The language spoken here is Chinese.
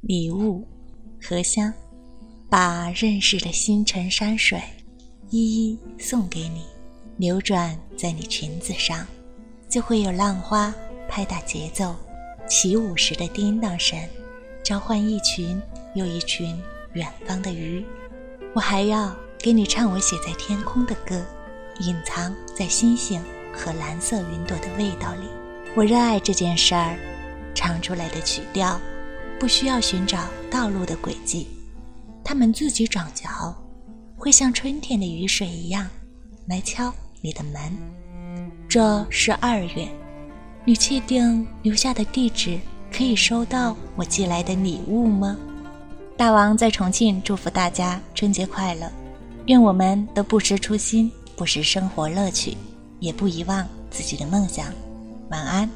礼物、荷香，把认识的星辰山水一一送给你，流转在你裙子上，就会有浪花拍打节奏，起舞时的叮当声，召唤一群又一群远方的鱼。我还要给你唱我写在天空的歌，隐藏在星星和蓝色云朵的味道里。我热爱这件事儿，唱出来的曲调不需要寻找道路的轨迹，它们自己长脚，会像春天的雨水一样来敲你的门。这是二月，你确定留下的地址可以收到我寄来的礼物吗？大王在重庆祝福大家春节快乐，愿我们都不失初心，不失生活乐趣，也不遗忘自己的梦想。晚安。